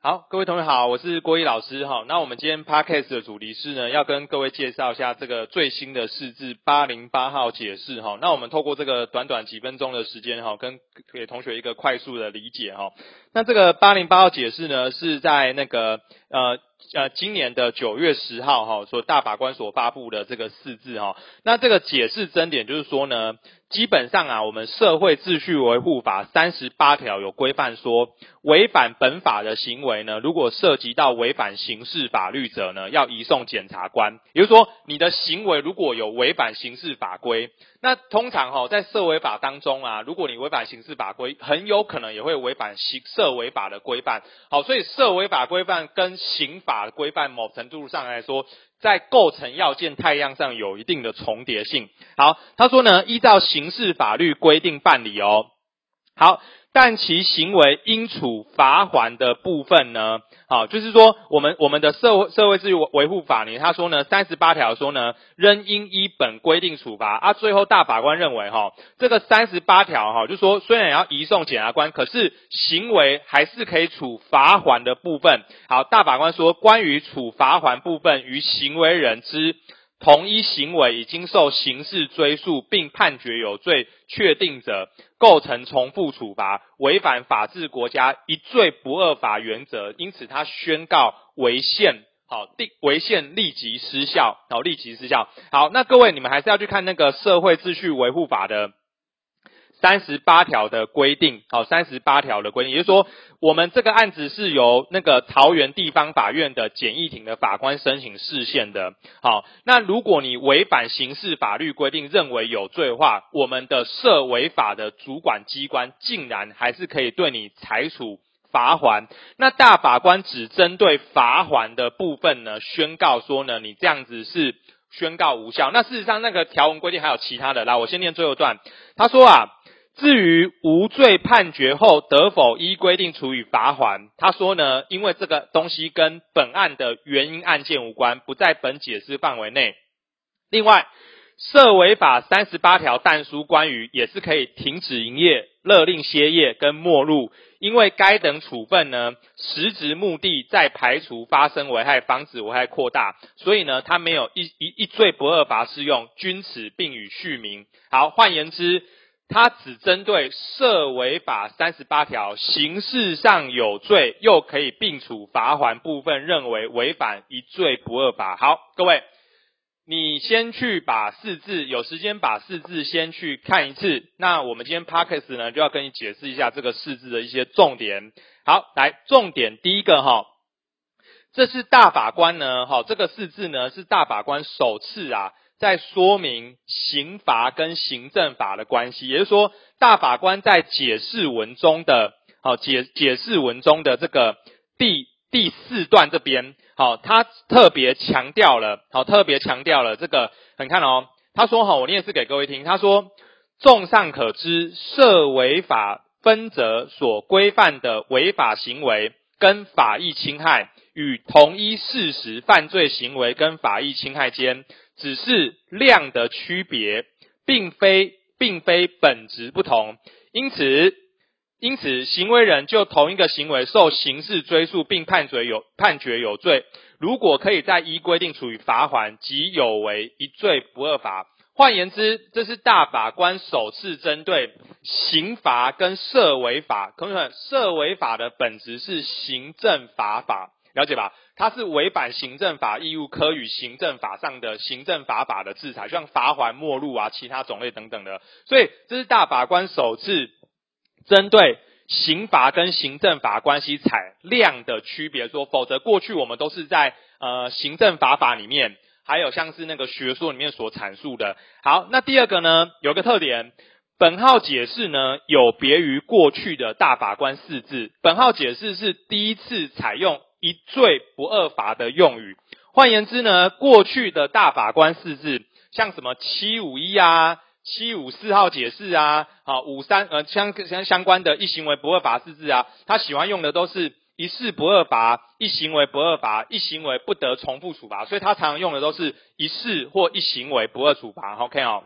好，各位同学好，我是郭毅老师哈。那我们今天 podcast 的主题是呢，要跟各位介绍一下这个最新的四字八零八号解释哈。那我们透过这个短短几分钟的时间哈，跟给同学一个快速的理解哈。那这个八零八号解释呢，是在那个呃呃今年的九月十号哈，所大法官所发布的这个四字哈。那这个解释真点就是说呢。基本上啊，我们社会秩序维护法三十八条有规范说，违反本法的行为呢，如果涉及到违反刑事法律者呢，要移送检察官。也就是说，你的行为如果有违反刑事法规，那通常哈，在社违法当中啊，如果你违反刑事法规，很有可能也会违反刑社违法的规范。好，所以社违法规范跟刑法规范某程度上来说。在构成要件太阳上有一定的重叠性。好，他说呢，依照刑事法律规定办理哦。好。但其行为应处罚款的部分呢？好，就是说我们我们的社会社会秩序维护法呢，他说呢，三十八条说呢，仍应依本规定处罚。啊，最后大法官认为哈，这个三十八条哈，就说虽然要移送检察官，可是行为还是可以处罚款的部分。好，大法官说，关于处罚款部分与行为人之。同一行为已经受刑事追诉并判决有罪确定者，构成重复处罚，违反法治国家一罪不二法原则，因此他宣告违宪，好，立违宪立即失效，好，立即失效。好，那各位你们还是要去看那个社会秩序维护法的。三十八条的规定，好，三十八条的规定，也就是说，我们这个案子是由那个桃园地方法院的简易庭的法官申请释宪的，好，那如果你违反刑事法律规定，认为有罪的话，我们的涉违法的主管机关竟然还是可以对你裁处罚还，那大法官只针对罚还的部分呢，宣告说呢，你这样子是宣告无效。那事实上，那个条文规定还有其他的，来，我先念最后段，他说啊。至于无罪判决后得否依规定处以罚款，他说呢，因为这个东西跟本案的原因案件无关，不在本解释范围内。另外，涉违法三十八条但书关于也是可以停止营业、勒令歇业跟没入，因为该等处分呢，实质目的在排除发生危害，防止危害扩大，所以呢，他没有一一一罪不二罚适用，均此并予续名。好，换言之。他只针对涉违法三十八条，刑事上有罪又可以并处罚还部分，认为违反一罪不二法。好，各位，你先去把四字，有时间把四字先去看一次。那我们今天 Parkes 呢，就要跟你解释一下这个四字的一些重点。好，来，重点第一个哈，这是大法官呢，哈，这个四字呢是大法官首次啊。在说明刑罚跟行政法的关系，也就是说，大法官在解释文中的，好解解释文中的这个第第四段这边，好，他特别强调了，好特别强调了这个，你看哦，他说好，我念是给各位听，他说，综上可知，涉违法分则所规范的违法行为跟法益侵害，与同一事实犯罪行为跟法益侵害间。只是量的区别，并非并非本质不同，因此因此行为人就同一个行为受刑事追诉并判决有判决有罪，如果可以在依规定处于罚款，即有违一罪不二罚。换言之，这是大法官首次针对刑罚跟涉违法，同学们，涉违法的本质是行政罚法，了解吧？它是违反行政法义务科与行政法上的行政法法的制裁，像罚款、没入啊，其他种类等等的。所以这是大法官首次针对刑罚跟行政法关系采量的区别说，否则过去我们都是在呃行政法法里面，还有像是那个学说里面所阐述的。好，那第二个呢，有个特点，本号解释呢有别于过去的大法官四字，本号解释是第一次采用。一罪不二罚的用语，换言之呢，过去的大法官四字，像什么七五一啊、七五四号解释啊、好五三呃相相相关的一行为不二罚四字啊，他喜欢用的都是一事不二罚、一行为不二罚、一行为不得重复处罚，所以他常常用的都是一事或一行为不二处罚。OK 哦，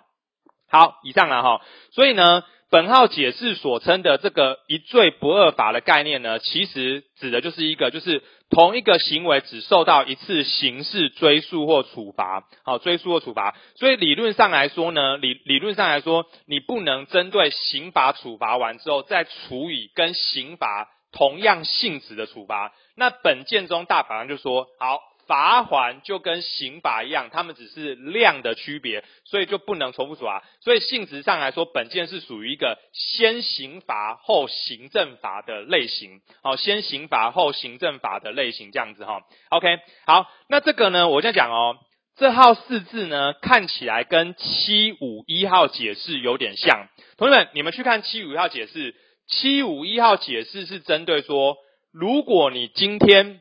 好，以上了哈。所以呢，本号解释所称的这个一罪不二法的概念呢，其实指的就是一个，就是同一个行为只受到一次刑事追诉或处罚，好，追诉或处罚。所以理论上来说呢，理理论上来说，你不能针对刑罚处罚完之后再处以跟刑罚同样性质的处罚。那本件中大法官就说，好。罚还就跟刑法一样，他们只是量的区别，所以就不能重复处罚。所以性质上来说，本件是属于一个先刑罚后行政罚的类型。好，先刑罚后行政罚的类型这样子哈。OK，好，那这个呢，我在讲哦，这号四字呢，看起来跟七五一号解释有点像。同学们，你们去看七五一号解释，七五一号解释是针对说，如果你今天。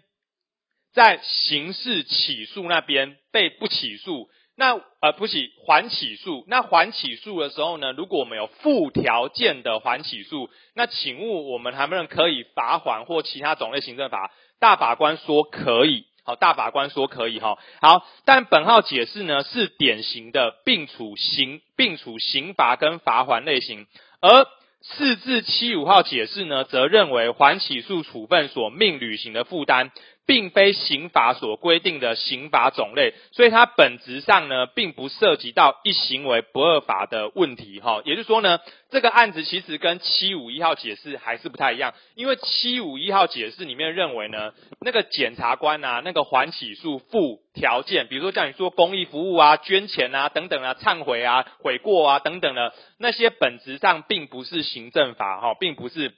在刑事起诉那边被不起诉，那呃不起还起诉，那还起诉的时候呢，如果我们有附条件的还起诉，那请问我们能不能可以罚还或其他种类行政法？大法官说可以，好，大法官说可以哈，好，但本号解释呢是典型的并处刑并处刑罚跟罚还类型，而四至七五号解释呢则认为还起诉处分所命履行的负担。并非刑法所规定的刑法种类，所以它本质上呢，并不涉及到一行为不二法的问题，哈。也就是说呢，这个案子其实跟七五一号解释还是不太一样，因为七五一号解释里面认为呢，那个检察官啊，那个还起诉附条件，比如说叫你做公益服务啊、捐钱啊等等啊、忏悔啊、悔过啊等等的那些，本质上并不是行政法，哈，并不是，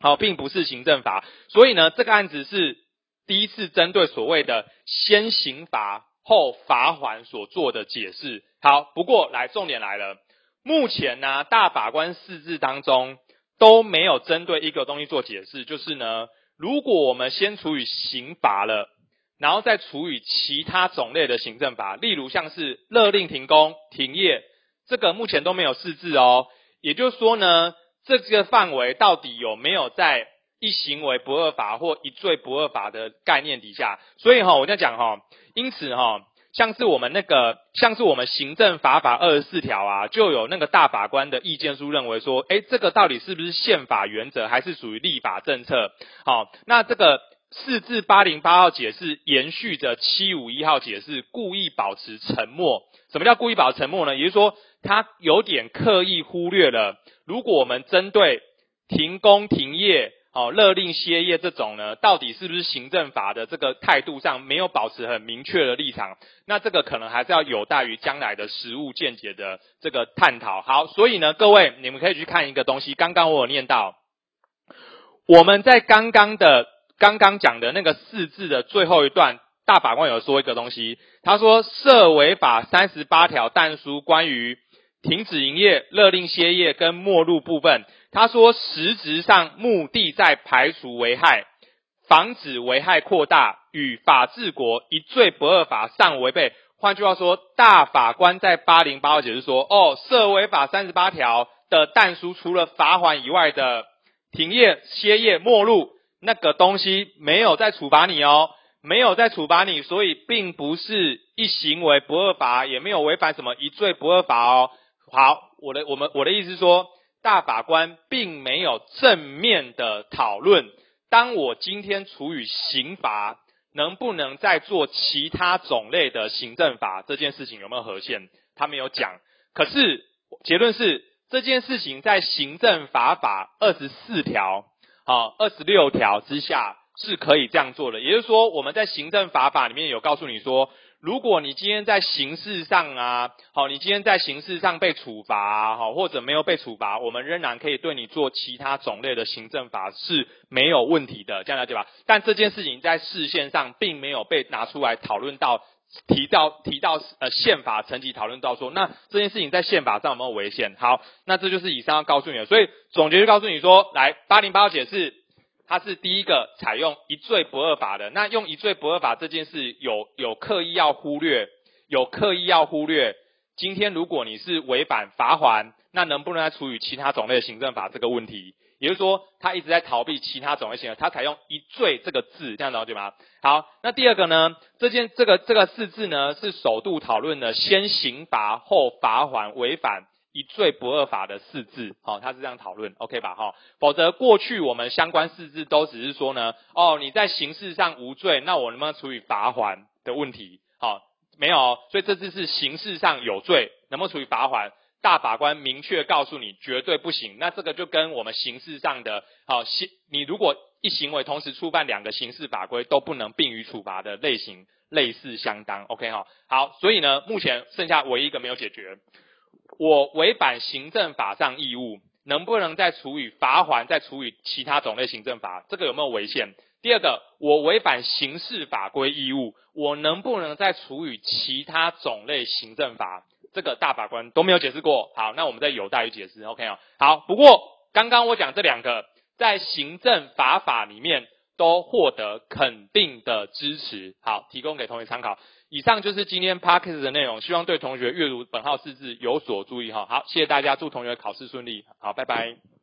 好，并不是行政法，所以呢，这个案子是。第一次针对所谓的先刑罚后罚还所做的解释，好，不过来重点来了，目前呢大法官四字当中都没有针对一个东西做解释，就是呢，如果我们先处以刑罚了，然后再处以其他种类的行政罚，例如像是勒令停工停业，这个目前都没有四字哦，也就是说呢，这个范围到底有没有在？一行为不二法或一罪不二法的概念底下，所以哈，我在讲哈，因此哈，像是我们那个，像是我们行政法法二十四条啊，就有那个大法官的意见书认为说，哎，这个到底是不是宪法原则，还是属于立法政策？好，那这个四至八零八号解释延续着七五一号解释，故意保持沉默。什么叫故意保持沉默呢？也就是说，他有点刻意忽略了，如果我们针对停工停业。哦，勒令歇业这种呢，到底是不是行政法的这个态度上没有保持很明确的立场？那这个可能还是要有待于将来的实务见解的这个探讨。好，所以呢，各位你们可以去看一个东西，刚刚我有念到，我们在刚刚的刚刚讲的那个四字的最后一段，大法官有说一个东西，他说涉违法三十八条但书关于停止营业、勒令歇业跟没入部分。他说，实质上目的在排除危害，防止危害扩大，与法治国一罪不二法尚违背。换句话说，大法官在八零八号解释说，哦，涉违法三十八条的但书，除了罚款以外的停业、歇业、没入那个东西，没有在处罚你哦，没有在处罚你，所以并不是一行为不二法，也没有违反什么一罪不二法哦。好，我的我们我的意思是说。大法官并没有正面的讨论，当我今天处以刑罚，能不能再做其他种类的行政法这件事情有没有合宪？他没有讲。可是结论是这件事情在行政法法二十四条、好二十六条之下是可以这样做的。也就是说，我们在行政法法里面有告诉你说。如果你今天在刑事上啊，好，你今天在刑事上被处罚，好，或者没有被处罚，我们仍然可以对你做其他种类的行政法是没有问题的，这样了解吧？但这件事情在事线上并没有被拿出来讨论到，提到提到呃宪法层级讨论到说，那这件事情在宪法上有没有违宪？好，那这就是以上要告诉你的，所以总结就告诉你说，来八零八解释。他是第一个采用一罪不二法的，那用一罪不二法这件事有有刻意要忽略，有刻意要忽略。今天如果你是违反罚还，那能不能再处以其他种类的行政法这个问题？也就是说，他一直在逃避其他种类行为，他采用一罪这个字，这样了解吗？好，那第二个呢？这件这个这个四字呢，是首度讨论的先刑罚后罚还违反。一罪不二法的四字，好，他是这样讨论，OK 吧？哈，否则过去我们相关四字都只是说呢，哦，你在刑事上无罪，那我能不能处以罚款的问题？好，没有，所以这次是刑事上有罪，能不能处以罚款？大法官明确告诉你绝对不行，那这个就跟我们刑事上的，好，行，你如果一行为同时触犯两个刑事法规都不能并予处罚的类型类似相当，OK 哈，好，所以呢，目前剩下唯一一个没有解决。我违反行政法上义务，能不能再处以罚款，再处以其他种类行政罚？这个有没有违宪？第二个，我违反刑事法规义务，我能不能再处以其他种类行政罚？这个大法官都没有解释过。好，那我们再有待于解释。OK 哦，好。不过刚刚我讲这两个，在行政法法里面都获得肯定的支持。好，提供给同学参考。以上就是今天 p a c k e s 的内容，希望对同学阅读本号四字有所注意哈。好，谢谢大家，祝同学考试顺利。好，拜拜。